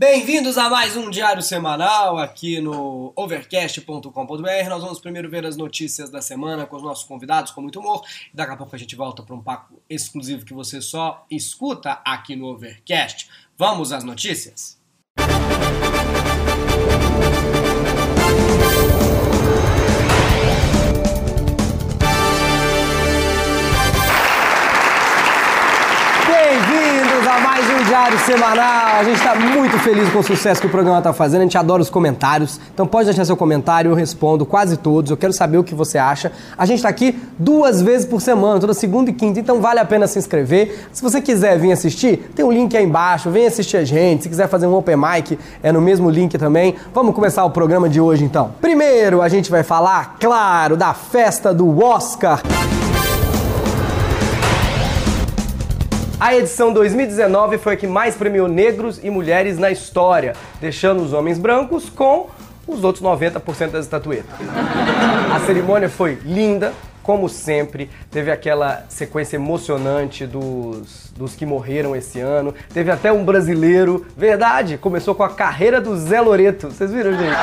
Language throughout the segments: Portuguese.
Bem-vindos a mais um diário semanal aqui no overcast.com.br. Nós vamos primeiro ver as notícias da semana com os nossos convidados com muito humor. Daqui a pouco a gente volta para um papo exclusivo que você só escuta aqui no Overcast. Vamos às notícias? Bem-vindos Diário Semanal. A gente está muito feliz com o sucesso que o programa está fazendo. A gente adora os comentários. Então pode deixar seu comentário, eu respondo quase todos. Eu quero saber o que você acha. A gente está aqui duas vezes por semana, toda segunda e quinta. Então vale a pena se inscrever. Se você quiser vir assistir, tem um link aí embaixo. Vem assistir a gente. Se quiser fazer um open mic, é no mesmo link também. Vamos começar o programa de hoje então. Primeiro a gente vai falar, claro, da festa do Oscar. A edição 2019 foi a que mais premiou negros e mulheres na história, deixando os homens brancos com os outros 90% das estatuetas. A cerimônia foi linda, como sempre, teve aquela sequência emocionante dos, dos que morreram esse ano. Teve até um brasileiro, verdade, começou com a carreira do Zé Loreto. Vocês viram, gente?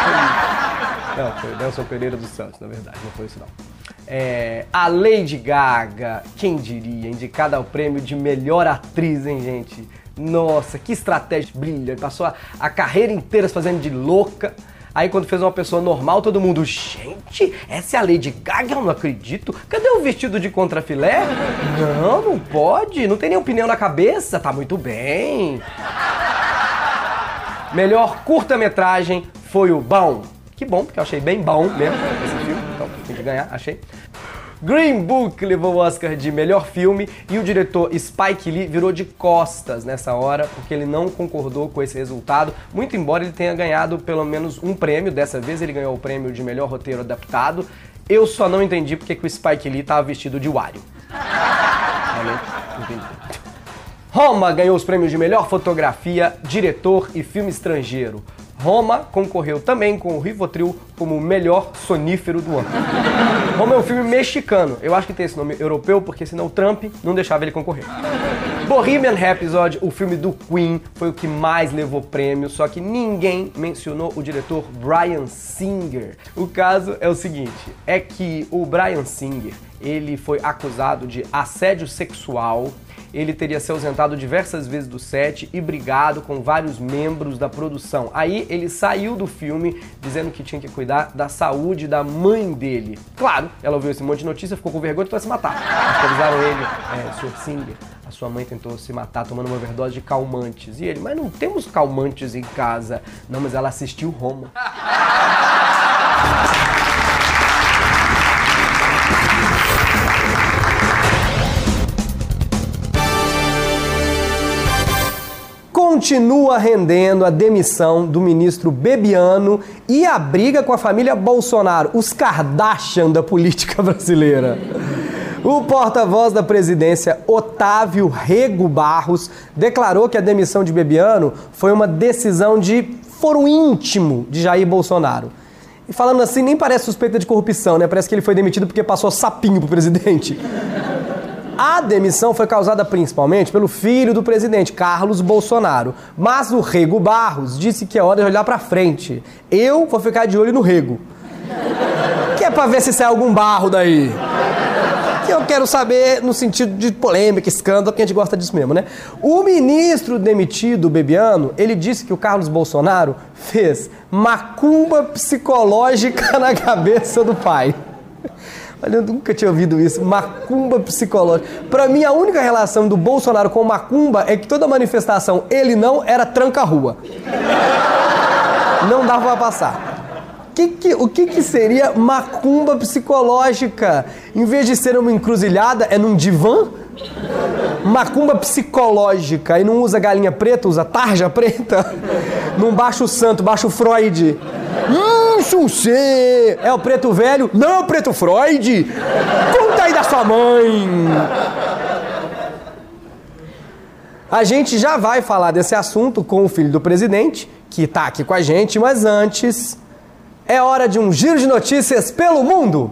Não, foi Nelson Pereira dos Santos, na verdade, não foi isso não. É, a Lady Gaga, quem diria, indicada ao prêmio de melhor atriz, hein, gente? Nossa, que estratégia brilha. Passou a, a carreira inteira se fazendo de louca. Aí quando fez uma pessoa normal, todo mundo, gente, essa é a Lady Gaga, eu não acredito. Cadê o vestido de contrafilé? Não, não pode, não tem nenhum pneu na cabeça, tá muito bem. Melhor curta-metragem foi o Bom. Que bom, porque eu achei bem bom mesmo esse filme, então tem que ganhar, achei. Green Book levou o Oscar de melhor filme e o diretor Spike Lee virou de costas nessa hora porque ele não concordou com esse resultado, muito embora ele tenha ganhado pelo menos um prêmio, dessa vez ele ganhou o prêmio de melhor roteiro adaptado. Eu só não entendi porque que o Spike Lee estava vestido de Wario. Roma ganhou os prêmios de melhor fotografia, diretor e filme estrangeiro. Roma concorreu também com o Rivotril como o melhor sonífero do ano. Roma é um filme mexicano. Eu acho que tem esse nome europeu porque senão o Trump não deixava ele concorrer. Bohemian Rhapsody, o filme do Queen, foi o que mais levou prêmio, só que ninguém mencionou o diretor Brian Singer. O caso é o seguinte, é que o Brian Singer, ele foi acusado de assédio sexual ele teria se ausentado diversas vezes do set e brigado com vários membros da produção. Aí ele saiu do filme dizendo que tinha que cuidar da saúde da mãe dele. Claro, ela ouviu esse monte de notícia, ficou com vergonha e foi se matar. Avisaram ele, é, Sr. Singer, a sua mãe tentou se matar tomando uma overdose de calmantes. E ele, mas não temos calmantes em casa. Não, mas ela assistiu Roma. Continua rendendo a demissão do ministro Bebiano e a briga com a família Bolsonaro, os Kardashian da política brasileira. O porta-voz da presidência, Otávio Rego Barros, declarou que a demissão de Bebiano foi uma decisão de foro íntimo de Jair Bolsonaro. E falando assim, nem parece suspeita de corrupção, né? Parece que ele foi demitido porque passou sapinho pro presidente. A demissão foi causada principalmente pelo filho do presidente, Carlos Bolsonaro. Mas o Rego Barros disse que é hora de olhar para frente. Eu vou ficar de olho no Rego. Que é para ver se sai algum barro daí. Que eu quero saber no sentido de polêmica, escândalo, porque a gente gosta disso mesmo, né? O ministro demitido, Bebiano, ele disse que o Carlos Bolsonaro fez macumba psicológica na cabeça do pai. Olha, eu nunca tinha ouvido isso. Macumba psicológica. Para mim, a única relação do Bolsonaro com macumba é que toda manifestação, ele não, era tranca-rua. Não dava para passar. Que que, o que, que seria macumba psicológica? Em vez de ser uma encruzilhada, é num divã? Macumba psicológica. E não usa galinha preta, usa tarja preta? Não baixa o santo, baixa o Freud. Hum, Xuxê! É o preto velho? Não é o preto Freud! Conta aí da sua mãe! A gente já vai falar desse assunto com o filho do presidente, que está aqui com a gente, mas antes é hora de um giro de notícias pelo mundo!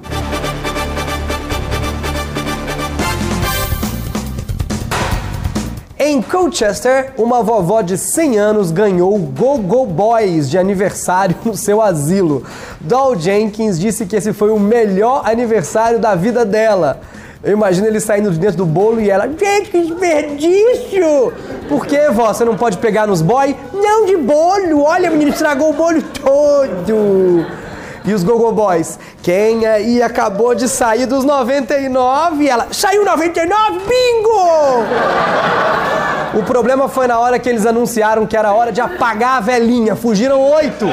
Em Colchester, uma vovó de 100 anos ganhou Go Go Boys de aniversário no seu asilo. Doll Jenkins disse que esse foi o melhor aniversário da vida dela. Eu imagino ele saindo de dentro do bolo e ela, gente, que desperdício! Por que, vó? Você não pode pegar nos boy? Não de bolo! Olha, menino, estragou o bolo todo! E os Gogo Boys? Quem aí acabou de sair dos 99? E ela, saiu 99? Bingo! O problema foi na hora que eles anunciaram que era hora de apagar a velhinha. Fugiram oito.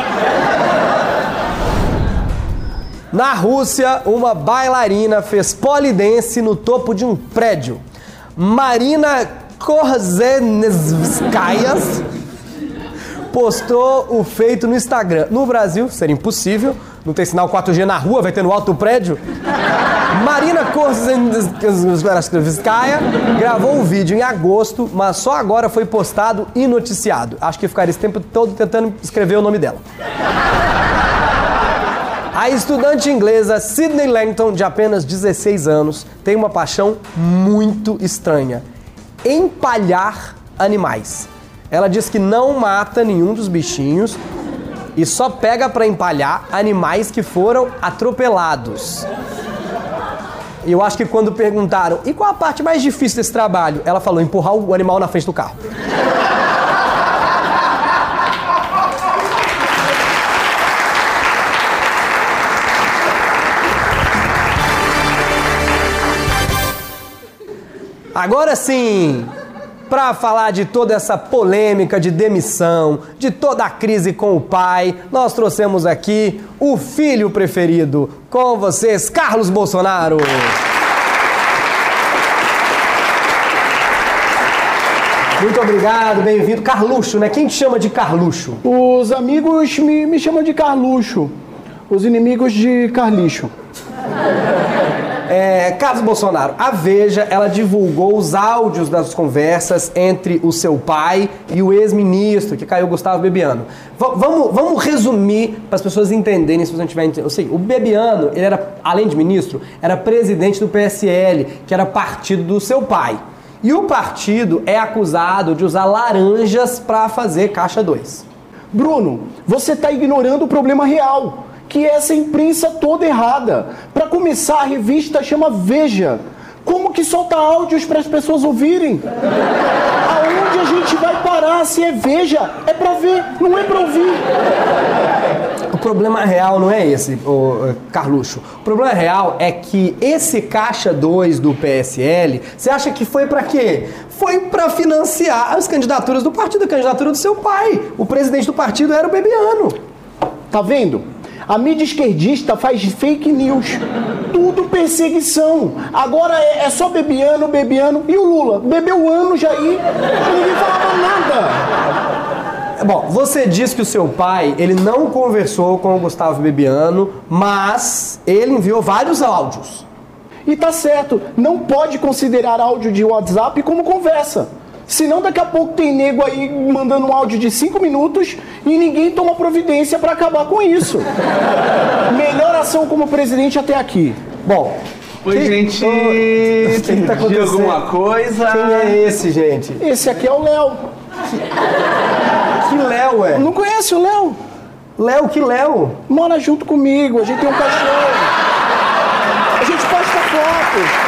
Na Rússia, uma bailarina fez polidense no topo de um prédio. Marina Korzenskaya postou o feito no Instagram. No Brasil, seria impossível, não tem sinal 4G na rua, vai ter no alto prédio. Marina Korzenskaya gravou o vídeo em agosto, mas só agora foi postado e noticiado. Acho que ficaria esse tempo todo tentando escrever o nome dela. A estudante inglesa Sydney Langton, de apenas 16 anos, tem uma paixão muito estranha: empalhar animais. Ela diz que não mata nenhum dos bichinhos e só pega para empalhar animais que foram atropelados. E eu acho que quando perguntaram, e qual a parte mais difícil desse trabalho? Ela falou, empurrar o animal na frente do carro. Agora sim, para falar de toda essa polêmica de demissão, de toda a crise com o pai, nós trouxemos aqui o filho preferido. Com vocês, Carlos Bolsonaro. Muito obrigado, bem-vindo. Carluxo, né? Quem te chama de Carluxo? Os amigos me, me chamam de Carluxo, os inimigos de Carlixo. É, Carlos Bolsonaro, a Veja, ela divulgou os áudios das conversas entre o seu pai e o ex-ministro, que caiu Gustavo Bebiano. V vamos, vamos resumir para as pessoas entenderem, se você não tiver entendido. Sei, o Bebiano, ele era, além de ministro, era presidente do PSL, que era partido do seu pai. E o partido é acusado de usar laranjas para fazer caixa 2. Bruno, você está ignorando o problema real que essa imprensa toda errada. Para começar, a revista chama Veja. Como que solta áudios para as pessoas ouvirem? Aonde a gente vai parar se é Veja? É para ver, não é para ouvir. O problema real não é esse, o Carluxo. O problema real é que esse caixa 2 do PSL, você acha que foi para quê? Foi para financiar as candidaturas do partido, a candidatura do seu pai. O presidente do partido era o Bebiano. Tá vendo? A mídia esquerdista faz fake news. Tudo perseguição. Agora é, é só Bebiano, Bebiano e o Lula. Bebeu ano já aí ninguém falava nada. Bom, você disse que o seu pai, ele não conversou com o Gustavo Bebiano, mas ele enviou vários áudios. E tá certo, não pode considerar áudio de WhatsApp como conversa. Senão daqui a pouco tem nego aí mandando um áudio de 5 minutos e ninguém toma providência para acabar com isso. Melhor ação como presidente até aqui. Bom, Oi, gente. O que tá acontecendo? alguma coisa? Quem é esse, gente? Esse aqui é o Léo. Que Léo é? Não conhece o Léo? Léo, que Léo? Mora junto comigo, a gente tem um cachorro. A gente posta foto.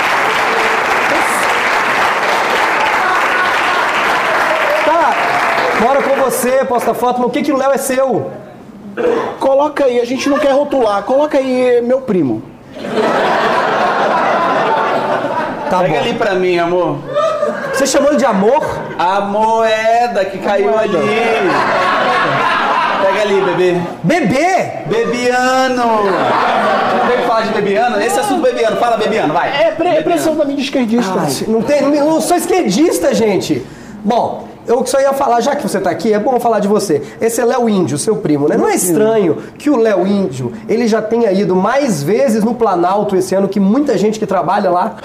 Mora com você, posta foto, mas o que que o Léo é seu? Coloca aí, a gente não quer rotular. Coloca aí meu primo. Tá Pega bom. ali pra mim, amor. Você chamou ele de amor? A moeda que caiu moeda. ali. Pega ali, bebê. Bebê? Bebiano. Vem falar de Bebiano? Esse assunto Bebiano. Fala, Bebiano, vai. É, pre é pressão da mídia esquerdista. Ah, não tem, não sou esquerdista, gente. Bom, eu só ia falar, já que você está aqui, é bom falar de você. Esse é Léo Índio, seu primo, né? Não é estranho que o Léo Índio, ele já tenha ido mais vezes no Planalto esse ano que muita gente que trabalha lá?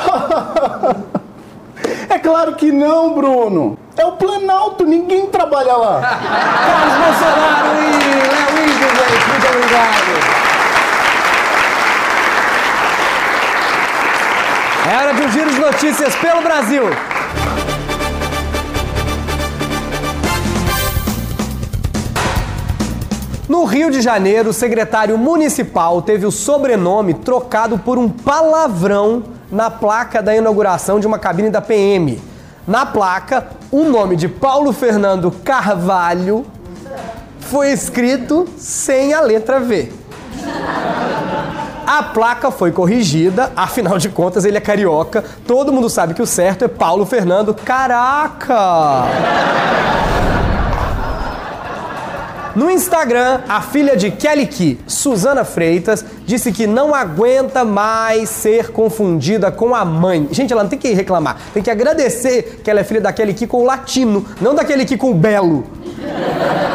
é claro que não, Bruno. É o Planalto, ninguém trabalha lá. Carlos Bolsonaro e Léo Índio, gente, muito obrigado. É hora de um giro de notícias pelo Brasil. No Rio de Janeiro, o secretário municipal teve o sobrenome trocado por um palavrão na placa da inauguração de uma cabine da PM. Na placa, o nome de Paulo Fernando Carvalho foi escrito sem a letra V. A placa foi corrigida, afinal de contas ele é carioca. Todo mundo sabe que o certo é Paulo Fernando. Caraca! No Instagram, a filha de Kelly Key, Suzana Freitas, disse que não aguenta mais ser confundida com a mãe. Gente, ela não tem que reclamar, tem que agradecer que ela é filha da Kelly Key com o latino, não daquele Key com o belo.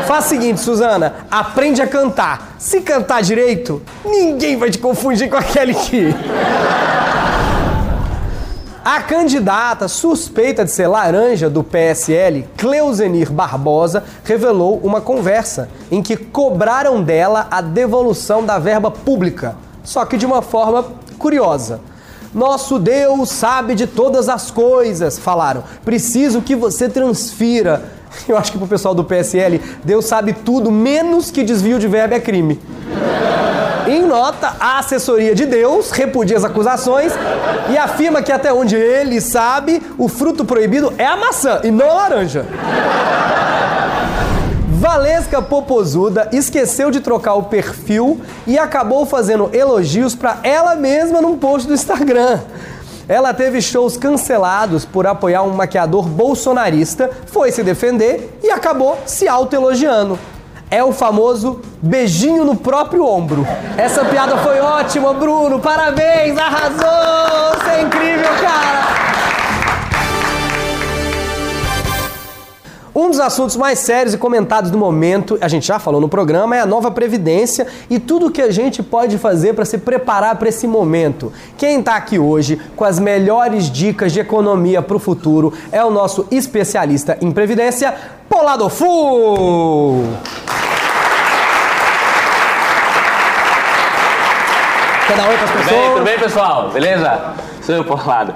Faz o seguinte, Suzana, aprende a cantar. Se cantar direito, ninguém vai te confundir com a Kelly Key. A candidata suspeita de ser laranja do PSL, Cleusenir Barbosa, revelou uma conversa em que cobraram dela a devolução da verba pública, só que de uma forma curiosa. Nosso Deus sabe de todas as coisas, falaram. Preciso que você transfira. Eu acho que pro pessoal do PSL, Deus sabe tudo, menos que desvio de verba é crime. Em nota, a assessoria de Deus repudia as acusações e afirma que até onde ele sabe, o fruto proibido é a maçã e não a laranja. Valesca Popozuda esqueceu de trocar o perfil e acabou fazendo elogios para ela mesma num post do Instagram. Ela teve shows cancelados por apoiar um maquiador bolsonarista, foi se defender e acabou se autoelogiando é o famoso beijinho no próprio ombro. Essa piada foi ótima, Bruno. Parabéns, arrasou! Você é incrível, cara! Um dos assuntos mais sérios e comentados do momento, a gente já falou no programa, é a nova Previdência e tudo o que a gente pode fazer para se preparar para esse momento. Quem está aqui hoje com as melhores dicas de economia para o futuro é o nosso especialista em Previdência, Polado Fu! Quer dar oi para as pessoas? Tudo bem, tudo bem, pessoal? Beleza? Sou eu, Polado.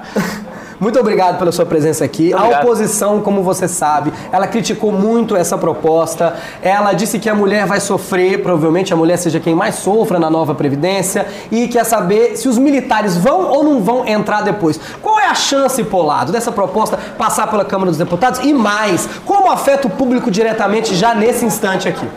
Muito obrigado pela sua presença aqui. Obrigado. A oposição, como você sabe, ela criticou muito essa proposta. Ela disse que a mulher vai sofrer, provavelmente a mulher seja quem mais sofra na nova Previdência, e quer saber se os militares vão ou não vão entrar depois. Qual é a chance, Polado, dessa proposta passar pela Câmara dos Deputados? E mais, como afeta o público diretamente já nesse instante aqui?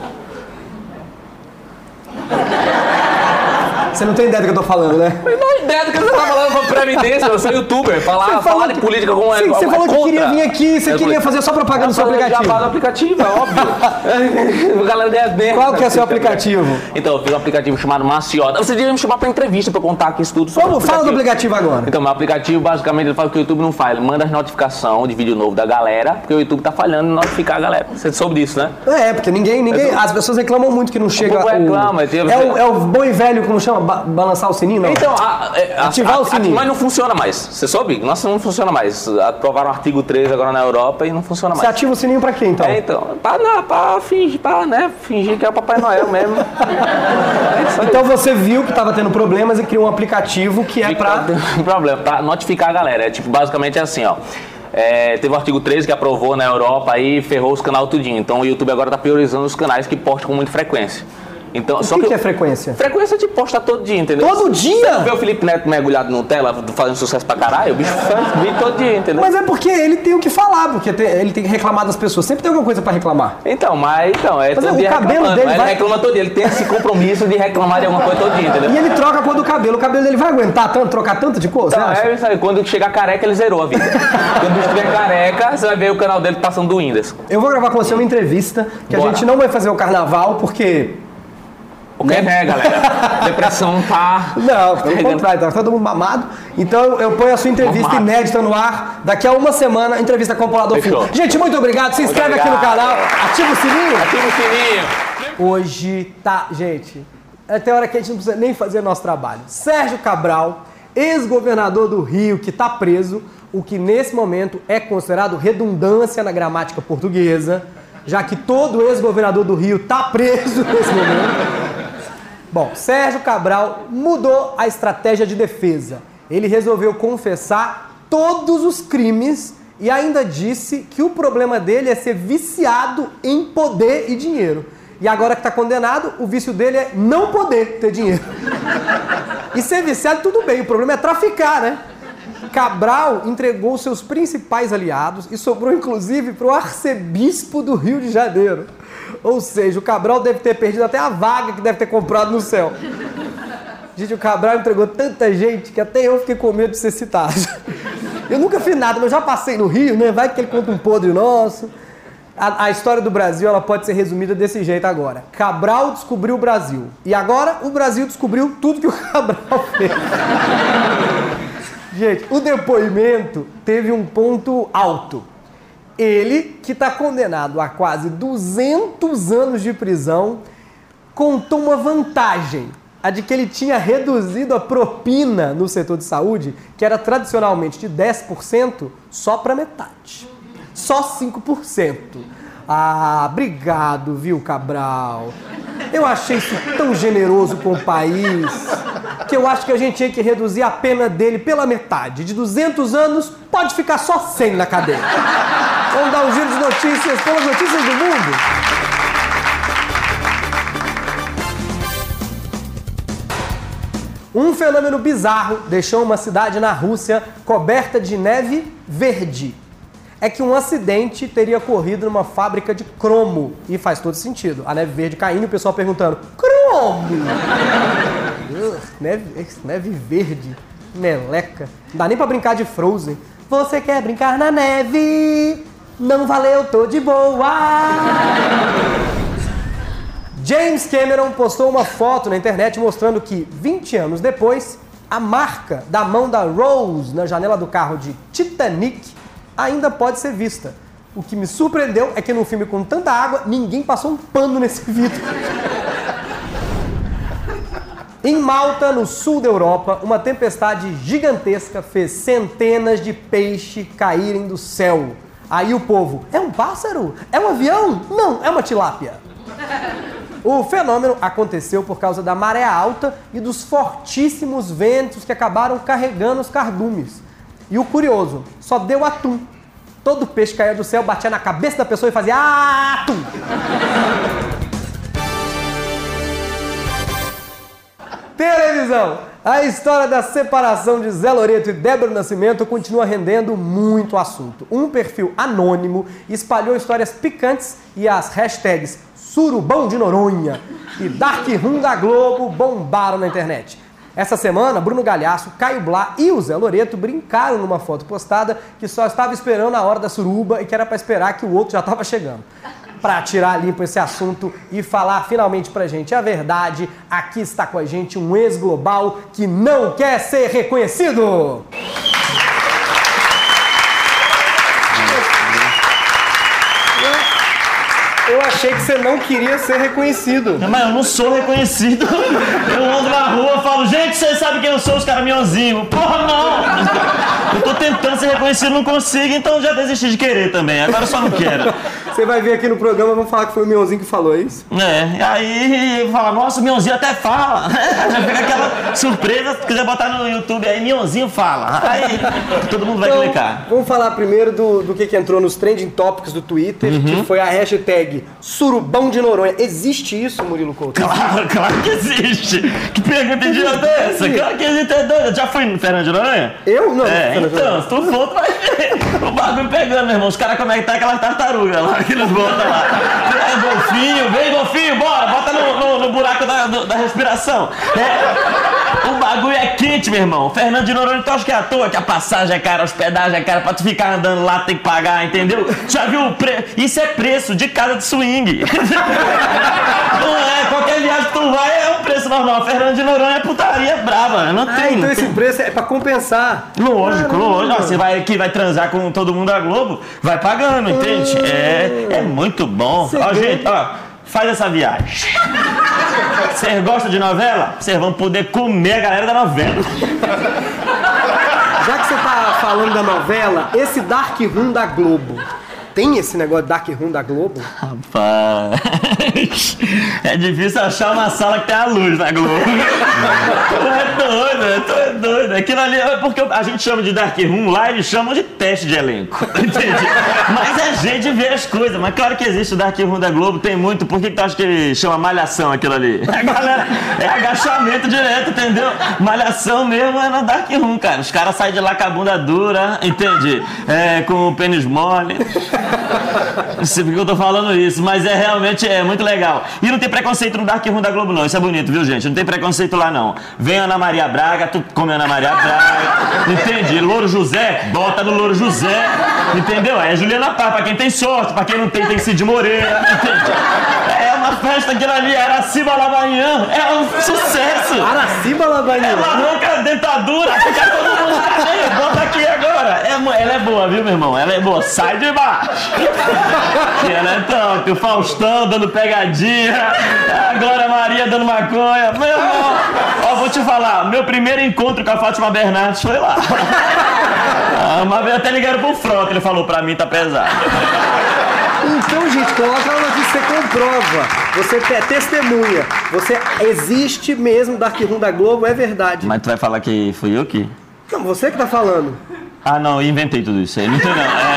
Você não tem ideia do que eu tô falando, né? Não tenho ideia do que você tá falando pra Previdência, eu sou youtuber, falar, Você falou falar de política como é Sim, você é falou que queria vir aqui, você Eu queria falei, fazer só propaganda do seu eu aplicativo. jabá do aplicativo, é óbvio. A galera ganha bem. Qual que é o seu aplicativo? Então, eu fiz um aplicativo chamado Maciota. Você devia me chamar pra entrevista pra eu contar aqui isso tudo sobre Vamos, o fala do aplicativo agora. Então, meu aplicativo, basicamente, ele faz o que o YouTube não faz. Ele manda as notificações de vídeo novo da galera, porque o YouTube tá falhando em notificar a galera. Você soube disso, né? É, porque ninguém, ninguém. Eu- As pessoas reclamam muito que não chega. povo reclama, tipo, é, o, é o bom e velho, como chama? Ba- balançar o sininho, não? Então, a, é, a, Ativar a- o sininho. Mas não funciona mais. Você soube? Nossa, não funciona mais. Aprovaram o artigo 3 agora na Europa e não funciona Você mais. ativa o sininho pra quê, então? É, então, pra, não, pra fingir, pra, né, fingir que é o Papai Noel mesmo. É. Então você viu que tava tendo problemas e criou um aplicativo que é Fica- pra. problema, pra notificar a galera. É tipo, basicamente é assim, ó. É, teve o artigo 13 que aprovou na Europa e ferrou os canais tudinho. Então o YouTube agora tá priorizando os canais que postam com muita frequência. Então, O só que, que, que é frequência? Frequência de postar todo dia, entendeu? Todo dia? Vê o Felipe Neto mergulhado no tela, fazendo sucesso pra caralho, o bicho faz todo dia, entendeu? Mas é porque ele tem o que falar, porque ele tem que reclamar das pessoas. Sempre tem alguma coisa pra reclamar. Então, mas então, é Mas todo o dia cabelo reclamando. dele Ele vai- reclama todo dia, ele tem esse compromisso de reclamar de alguma coisa todo dia, entendeu? E ele troca a cor do cabelo. O cabelo dele vai aguentar tanto, trocar tanto de cor, você Então, é aí, quando chegar careca, ele zerou a vida. quando estiver careca, você vai ver o canal dele passando do Windows. Eu vou gravar com você uma entrevista que a Bora. gente não vai fazer o carnaval porque. Que é, galera? Depressão tá. Não, pelo contrário, tá todo mundo mamado. Então eu ponho a sua entrevista Mamado. inédita no ar. Daqui a uma semana, entrevista com o Polador. Full. Gente, muito obrigado. Se inscreve aqui no obrigado. canal, ativa o sininho. Ativa o sininho. Hoje tá, gente, até hora que a gente não precisa nem fazer nosso trabalho. Sérgio Cabral, ex-governador do Rio, que tá preso, o que nesse momento é considerado redundância na gramática portuguesa, já que todo ex-governador do Rio tá preso nesse momento. Bom, Sérgio Cabral mudou a estratégia de defesa. Ele resolveu confessar todos os crimes e ainda disse que o problema dele é ser viciado em poder e dinheiro. E agora que tá condenado, o vício dele é não poder ter dinheiro. E ser viciado, tudo bem, o problema é traficar, né? Cabral entregou seus principais aliados e sobrou inclusive para o arcebispo do Rio de Janeiro. Ou seja, o Cabral deve ter perdido até a vaga que deve ter comprado no céu. Gente, o Cabral entregou tanta gente que até eu fiquei com medo de ser citado. Eu nunca fiz nada, mas já passei no Rio, né? Vai que ele conta um podre nosso. A, a, história do Brasil ela pode ser resumida desse jeito agora. Cabral descobriu o Brasil. E agora o Brasil descobriu tudo que o Cabral fez. Gente, o depoimento teve um ponto alto. Ele, que está condenado a quase 200 anos de prisão, contou uma vantagem a de que ele tinha reduzido a propina no setor de saúde, que era tradicionalmente de 10%, só para metade. Só 5%. Ah, obrigado, viu, Cabral? Eu achei isso tão generoso com o país que eu acho que a gente tinha que reduzir a pena dele pela metade. De 200 anos, pode ficar só 100 na cadeia. Vamos dar um giro de notícias pelas notícias do mundo. Um fenômeno bizarro deixou uma cidade na Rússia coberta de neve verde. É que um acidente teria ocorrido numa fábrica de cromo. E faz todo sentido. A neve verde caindo e o pessoal perguntando: cromo! uh, neve, neve verde, meleca. Não dá nem pra brincar de Frozen. Você quer brincar na neve? Não valeu, tô de boa! James Cameron postou uma foto na internet mostrando que 20 anos depois, a marca da mão da Rose na janela do carro de Titanic ainda pode ser vista. O que me surpreendeu é que num filme com tanta água, ninguém passou um pano nesse vidro. Em Malta, no sul da Europa, uma tempestade gigantesca fez centenas de peixes caírem do céu. Aí o povo, é um pássaro? É um avião? Não, é uma tilápia. O fenômeno aconteceu por causa da maré alta e dos fortíssimos ventos que acabaram carregando os cardumes. E o curioso, só deu atum. Todo peixe caía do céu, batia na cabeça da pessoa e fazia atum. Televisão. A história da separação de Zé Loreto e Débora Nascimento continua rendendo muito assunto. Um perfil anônimo espalhou histórias picantes e as hashtags Surubão de Noronha e Dark Room da Globo bombaram na internet. Essa semana, Bruno Galhaço, Caio Blá e o Zé Loreto brincaram numa foto postada que só estava esperando a hora da suruba e que era para esperar que o outro já estava chegando. Para tirar limpo esse assunto e falar finalmente pra gente a verdade, aqui está com a gente um ex-global que não quer ser reconhecido. Achei que você não queria ser reconhecido. Mas eu não sou reconhecido. Eu ando na rua falo, gente, vocês sabem quem eu sou, os caras. Porra, não! Eu tô tentando ser reconhecido, não consigo, então já desisti de querer também. Agora eu só não quero. Você vai vir aqui no programa, vamos falar que foi o Mionzinho que falou, é isso? É, aí fala, nossa, o Mionzinho até fala. Já fica aquela surpresa, se quiser botar no YouTube aí, Mionzinho fala. Aí todo mundo vai Então, clicar. Vamos falar primeiro do, do que, que entrou nos trending topics do Twitter, que foi a hashtag Surubão de Noronha. Existe isso, Murilo Couto? Claro, claro que existe. Que pergunta idiota é essa? Claro que existe, é. Já foi no Fernando de Noronha? Eu não. É, Fernando então, se tu for, tu vai ver. O bagulho pegando, meu irmão. Os caras como é que tá aquelas tartarugas lá que eles botam lá. É golfinho, vem golfinho, bora, bota no, no- no buraco da, da respiração. É, o bagulho é quente, meu irmão. Fernando de Noronha, tu acha que é à toa que a passagem é cara, a hospedagem é cara, pra tu ficar andando lá tem que pagar, entendeu? Já viu o preço? Isso é preço de casa de swing. Não é, qualquer viagem que tu vai é um preço normal. Fernando de Noronha é putaria brava, não Ah, tem. então não esse preço é pra compensar. Lógico, Caramba. lógico. Você vai aqui, vai transar com todo mundo da Globo, vai pagando, entende? É, é muito bom. Você Ó, gente, ó, faz essa viagem. Vocês gostam de novela? Vocês vão poder comer a galera da novela. Já que você tá falando da novela, esse Dark Room da Globo. Tem esse negócio Dark Room da Globo? Rapaz. É difícil achar uma sala que tem a luz na Globo. Tu é doido, tu é doido. Aquilo ali é porque a gente chama de Dark Room, lá eles chamam de teste de elenco. Entende? Mas é jeito de ver as coisas. Mas claro que existe o Dark Room da Globo, tem muito. Por que, tu acha que chama malhação aquilo ali? A galera é agachamento direto, entendeu? Malhação mesmo é no Dark Room, cara. Os caras saem de lá com a bunda dura, entende? É, com o pênis mole. Não sei porque eu tô falando isso, mas é realmente é muito legal. E não tem preconceito no Dark Room da Globo, não. Isso é bonito, viu, gente? Não tem preconceito lá, não. Vem Ana Maria Braga, tu come Ana Maria Braga. Entendi. Louro José, bota no Louro José. Entendeu? É Juliana Pá, pra quem tem sorte, pra quem não tem, tem Cid Moreira. Entende? É festa aquilo ali, Araciba Lavanhã. É um sucesso. Araciba Ela Labanina. arranca a dentadura, fica todo mundo. Ei, bota aqui agora. É, ela é boa, viu, meu irmão? Ela é boa. Sai de baixo. Que ela é top. O Faustão dando pegadinha. A Glória Maria dando maconha. Meu irmão. Ó, vou te falar. Meu primeiro encontro com a Fátima Bernardes foi lá. Ah, Uma vez até ligaram pro Frota. Ele falou pra mim, tá pesado. Então, gente, coloca na notícia, você comprova. Você é testemunha. Você existe mesmo, Dark Room da Globo, é verdade. Mas tu vai falar que fui eu que. Não, você que tá falando. Ah, não, eu inventei tudo isso aí. Não tem, não. É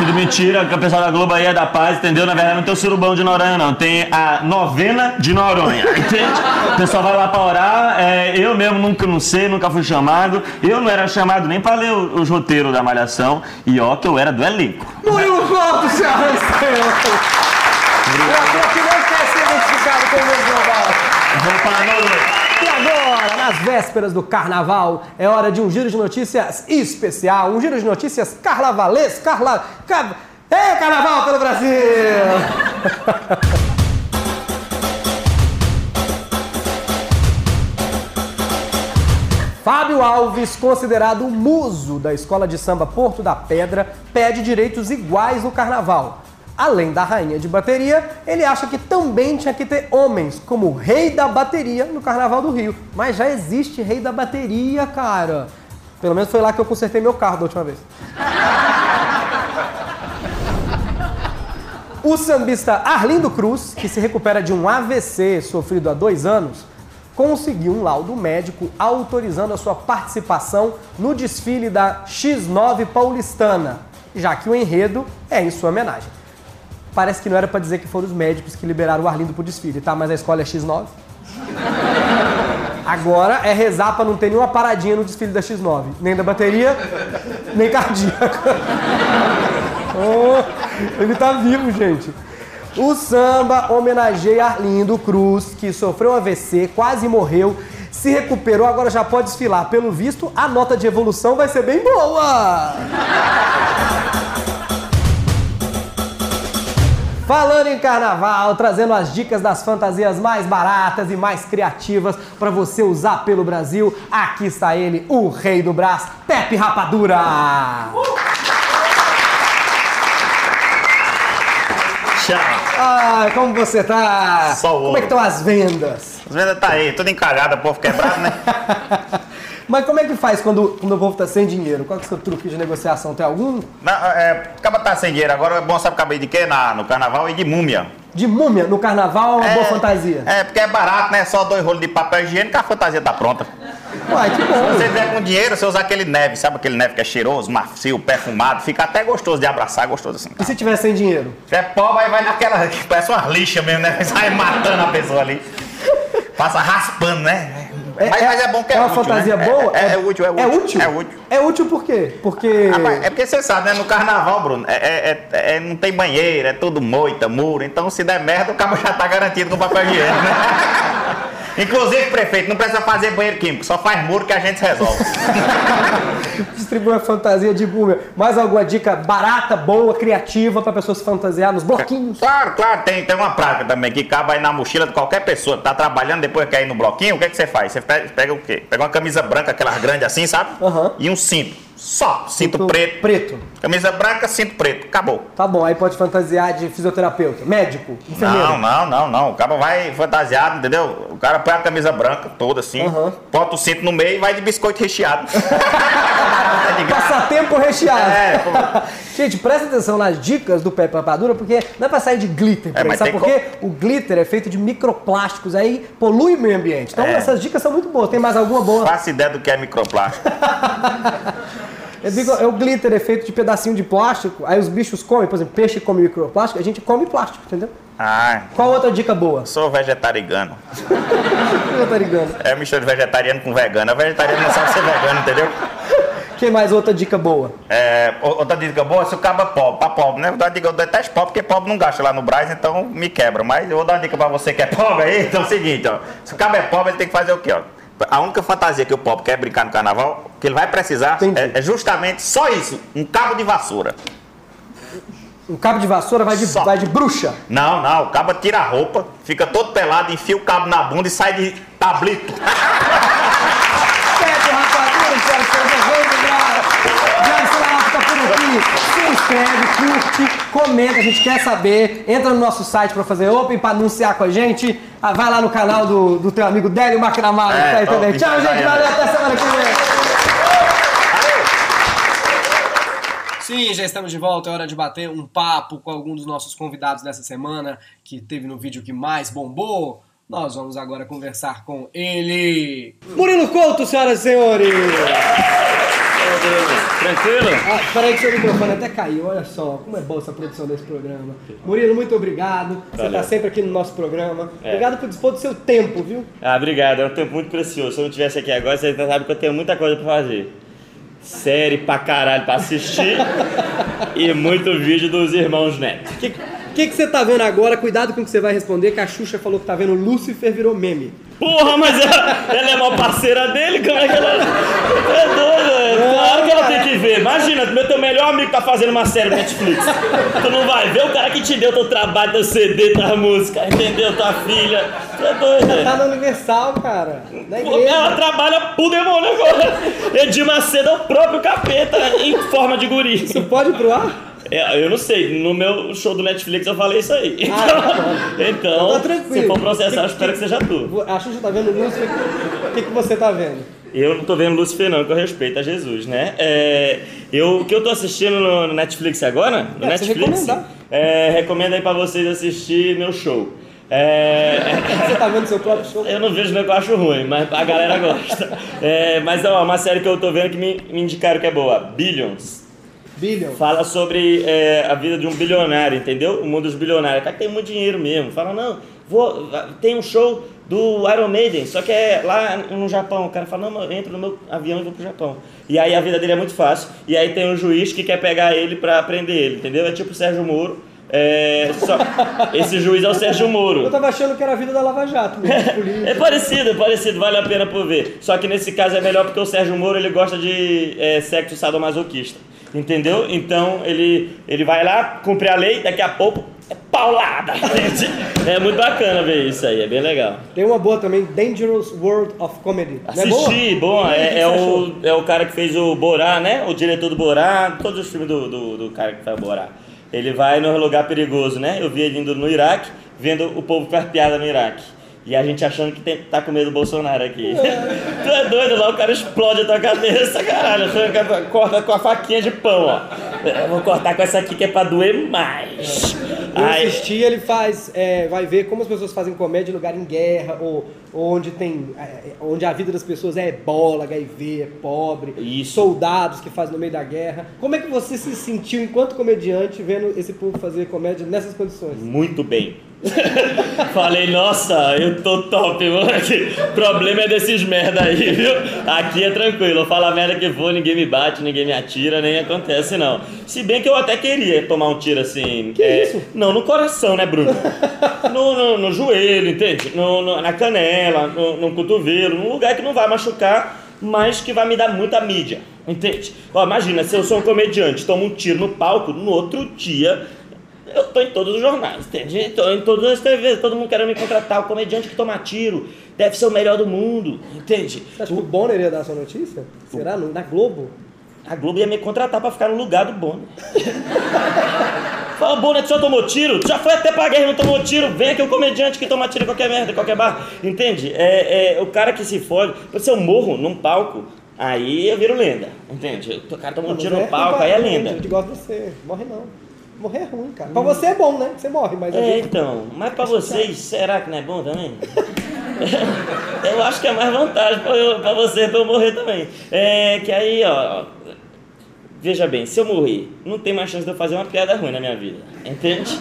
tudo mentira, que o pessoal da Globo aí é da paz, entendeu? Na verdade, não tem o surubão de Noronha, não. Tem a novena de Noronha, entende? O pessoal vai lá pra orar. é, eu mesmo nunca não sei, nunca fui chamado. Eu não era chamado nem pra ler o- os roteiros da Malhação. E ó, que eu era do elenco. Murilo Couto, se arranceu. O ator que não quer ser identificado como global. Vamos pra noite. E agora, nas vésperas do carnaval, é hora de um giro de notícias especial, um giro de notícias carnavalesco, carla... Car... É carnaval pelo Brasil! Fábio Alves, considerado o muso da escola de samba Porto da Pedra, pede direitos iguais no carnaval. Além da rainha de bateria, ele acha que também tinha que ter homens como o rei da bateria no carnaval do Rio. Mas já existe rei da bateria, cara. Pelo menos foi lá que eu consertei meu carro da última vez. O sambista Arlindo Cruz, que se recupera de um AVC sofrido há dois anos, conseguiu um laudo médico autorizando a sua participação no desfile da X9 paulistana, já que o enredo é em sua homenagem. Parece que não era pra dizer que foram os médicos que liberaram o Arlindo pro desfile, tá? Mas a escola é X9. Agora é rezar pra não ter nenhuma paradinha no desfile da X9. Nem da bateria, nem cardíaca. Oh, ele tá vivo, gente. O samba homenageia Arlindo Cruz, que sofreu AVC, quase morreu, se recuperou, agora já pode desfilar. Pelo visto, a nota de evolução vai ser bem boa. Falando em carnaval, trazendo as dicas das fantasias mais baratas e mais criativas para você usar pelo Brasil, aqui está ele, o rei do Brás, Pepe Rapadura. Tchau. Ah, como você tá? Só o Como é que ouro. estão as vendas? As vendas tá aí, tudo encalhado, povo quebrado, né? Mas como é que faz quando, quando o povo tá sem dinheiro? Qual que é o seu truque de negociação? Tem algum? Não, é, acaba tá sem dinheiro. Agora é bom sabe acabei de quê? Na, no carnaval e de múmia. De múmia no carnaval é uma boa fantasia. É, porque é barato, né? Só dois rolos de papel higiênico a fantasia tá pronta. Uai, que Se bom. você vier com dinheiro, você usar aquele neve, sabe aquele neve que é cheiroso, macio, perfumado, fica até gostoso de abraçar, gostoso assim. E se tiver sem dinheiro? Se é pobre, aí vai naquela que parece uma lixa mesmo, né? Sai matando a pessoa ali. Passa raspando, né? Mas, mas é bom que é, uma útil, fantasia né? boa? É, é útil, é útil. É útil? É útil. É útil por quê? Porque. Rapaz, é porque você sabe, né? No carnaval, Bruno, é, é- é- é- não tem banheiro, é tudo moita, muro. Então, se der merda, o cabo já tá garantido com papel higiênico, né? Inclusive, prefeito, não precisa fazer banheiro químico, só faz muro que a gente resolve. Distribui a fantasia de múmia. Mais alguma dica barata, boa, criativa pra pessoa se fantasiar nos bloquinhos? Claro, claro, tem, tem uma prática também que cabe aí na mochila de qualquer pessoa que tá trabalhando, depois quer ir no bloquinho, o que, é que você faz? Você pega, pega o quê? Pega uma camisa branca, aquelas grandes assim, sabe? Aham. E um cinto. Só, cinto, Cinto preto. preto. Camisa branca, cinto preto. Acabou. Tá bom, aí pode fantasiar de fisioterapeuta, médico, enfermeiro. Não, não, não, não. O cara vai fantasiado, entendeu? O cara põe a camisa branca toda assim, Aham. bota o cinto no meio e vai de biscoito recheado. graça. Passatempo recheado. É. Gente, presta atenção nas dicas do Pepe Rapadura, porque não é pra sair de glitter. por É, sabe por quê? O glitter é feito de microplásticos, aí polui o meio ambiente. Então É. essas dicas são muito boas. Tem mais alguma boa? Faça ideia do que é microplástico. Eu digo, é o glitter é feito de pedacinho de plástico, aí os bichos comem, por exemplo, peixe come microplástico, a gente come plástico, entendeu? Ah, Qual outra dica boa? sou vegetariano. Ligando. É mistura de vegetariano com vegano. A vegetariano não sabe ser vegano, entendeu? Quem mais outra dica boa? É, outra dica boa, se o cabo é pobre, pra pobre, né? Eu, dou uma dica, eu detesto pobre, porque pobre não gasta lá no Brás, então me quebra. Mas eu vou dar uma dica pra você que é pobre aí, então é o seguinte, ó. Se o cabo é pobre, ele tem que fazer o quê, ó? A única fantasia que o pobre quer brincar no carnaval, que ele vai precisar, é, é justamente só isso, um cabo de vassoura. Um cabo de vassoura vai de, Só. vai de bruxa. Não, não, o cabo tira a roupa, fica todo pelado, enfia o cabo na bunda e sai de tablito. Se inscreve, curte, comenta, a gente quer saber. Entra no nosso site pra fazer open, pra anunciar com a gente. Ah, vai lá no canal do, do teu amigo Délio McNamara, que É, tá aí top, também. Tchau, gente, valeu, até semana que vem. Sim, já estamos de volta. É hora de bater um papo com algum dos nossos convidados dessa semana, que teve no vídeo que mais bombou. Nós vamos agora conversar com ele. Murilo Couto, senhoras e senhores! Tranquilo? Ah, peraí que seu microfone até caiu, olha só, como é boa essa produção desse programa. Murilo, muito obrigado. Você Valeu. está sempre aqui no nosso programa. É. Obrigado por dispor do seu tempo, viu? Ah, obrigado. É um tempo muito precioso. Se eu não estivesse aqui agora, você sabe que eu tenho muita coisa pra fazer. Série pra caralho pra assistir e muito vídeo dos irmãos Neto. O que, que, que você tá vendo agora? Cuidado com o que você vai responder, que a Xuxa falou que tá vendo Lúcifer virou meme. Porra, mas ela, ela é uma parceira dele? Como é que ela. É doida, é. Claro que ela tem que ver. Imagina, meu teu melhor amigo tá fazendo uma série Netflix. Tu não vai ver o cara que te deu teu trabalho, teu CD, tua música, entendeu? Tua filha. Tu é doida. Tá na Universal, cara. Pô, Ela trabalha pro demônio agora. Edir Macedo é o próprio capeta em forma de guri. Isso pode ir pro ar? É, eu não sei, no meu show do Netflix eu falei isso aí. Então, Ah, então Tá tranquilo. se for processar, eu espero que seja tu. A Xuxa tá vendo Lúcifer. O que, que você tá vendo? Eu não tô vendo Lucifer não, que eu respeito a Jesus, né? É, eu, o que eu tô assistindo no, Netflix agora, no É, Netflix, é, recomendo aí pra vocês assistir meu show. É, Você tá vendo seu próprio show? eu não vejo não que eu acho ruim, mas a galera gosta. É, mas ó, uma série que eu tô vendo que me, me indicaram que é boa, Billions. Billion. Fala sobre é, a vida de um bilionário, entendeu? O mundo dos bilionários. O cara que tem muito dinheiro mesmo. Fala, não, vou, tem um show do Iron Maiden, só que é lá no Japão. O cara fala, não, eu entro no meu avião e vou pro Japão. E aí a vida dele é muito fácil. E aí tem um juiz que quer pegar ele pra prender ele, entendeu? É tipo o Sérgio Moro. É, só, esse juiz é o Sérgio Moro. Eu tava achando que era a vida da Lava Jato. É parecido, é parecido, vale a pena por ver. Só que nesse caso é melhor porque o Sérgio Moro ele gosta de é, sexo sadomasoquista. Entendeu? Então ele, ele vai lá, cumpre a lei, daqui a pouco é paulada. É muito bacana ver isso aí, é bem legal. Tem uma boa também, Dangerous World of Comedy. É boa? Assisti, aí, o que é, é o, é o cara que fez o Borá, né? O diretor do Borá, todos os filmes do, do, do cara que faz o Borá. Ele vai num lugar perigoso, né? Eu vi ele indo no Iraque, vendo o povo faz piada no Iraque. E a gente achando que tem, tá com medo do Bolsonaro aqui. tu é doido lá, o cara explode a tua cabeça, caralho. Corta com a faquinha de pão, ó. Eu vou cortar com essa aqui que é pra doer mais. Eu Aí, assisti, ele faz, é, vai ver como as pessoas fazem comédia em lugar em guerra, ou, ou onde tem, é, onde a vida das pessoas é ebola, HIV, é pobre, Isso. soldados que fazem no meio da guerra. Como é que você se sentiu enquanto comediante vendo esse povo fazer comédia nessas condições? Muito bem. Falei, nossa, eu tô top, mano. O problema é desses merda aí, viu? Aqui é tranquilo, eu falo a merda que for, ninguém me bate, ninguém me atira, nem acontece não. Se bem que eu até queria tomar um tiro assim. Que isso? Não, no coração, né, Bruno? No, no, no joelho, entende? No, no- na canela, no, no cotovelo, num lugar que não vai machucar, mas que vai me dar muita mídia, entende? Ó, imagina, se eu sou um comediante, tomo um tiro no palco, no outro dia eu tô em todos os jornais, entende? Tô em todas as TVs, todo mundo querendo me contratar. O comediante que toma tiro deve ser o melhor do mundo, entende? Você acha que o Bonner ia dar essa notícia? Será? Na Globo? A Globo ia me contratar pra ficar no lugar do Bonner. Fala, Bonner, tu só tomou tiro? Tu já foi até pra guerra e não tomou tiro? Vem aqui o comediante que toma tiro em qualquer merda, em qualquer bar. Entende? É, é o cara que se fode. Se eu morro num palco, Aí eu viro lenda, entende? O cara toma um tiro é no palco, culpa- aí é A lenda. gente gosta de você. Morre não. Morrer é ruim, cara. Pra você é bom, né? Você morre, mas É, gente... então, mas pra vocês, será que não é bom também? eu acho que é mais vantagem pra, eu, pra você pra eu morrer também. É que aí, ó. Veja bem, se eu morrer, não tem mais chance de eu fazer uma piada ruim na minha vida. Entende?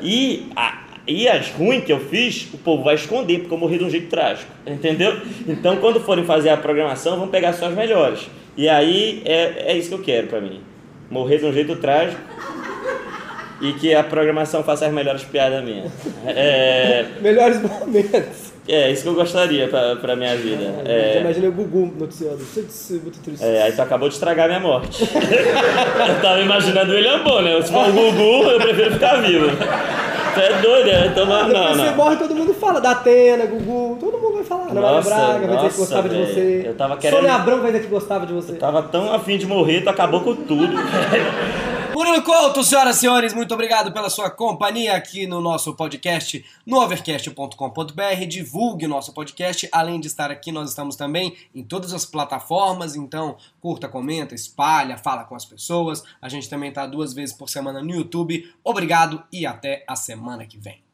E, a, e as ruins que eu fiz, o povo vai esconder, porque eu morri de um jeito trágico. Entendeu? Então, quando forem fazer a programação, vão pegar só as melhores. E aí, é, é isso que eu quero pra mim. Morrer de um jeito trágico e que a programação faça as melhores piadas minhas. É, Melhores momentos. é isso que eu gostaria pra, pra minha vida. Já É, imaginei o Gugu noticiando. É muito triste. é, aí tu acabou de estragar minha morte. eu tava imaginando o William Bonner. Se for o Gugu, eu prefiro ficar vivo. Tu é doido, é? Então, não, não, você morre, todo mundo fala. Da Atena, Gugu, todo mundo vai falar. Nossa, Braga vai dizer que gostava de velho. você. Eu tava querendo- Sônia Abrão vai dizer que gostava de você. Tava tão afim de morrer, tu acabou com tudo. Murilo Couto, senhoras e senhores, muito obrigado pela sua companhia aqui no nosso podcast, no overcast.com.br. Divulgue o nosso podcast. Além de estar aqui, nós estamos também em todas as plataformas. Então, curta, comenta, espalha, fala com as pessoas. A gente também está duas vezes por semana no YouTube. Obrigado e até a semana que vem.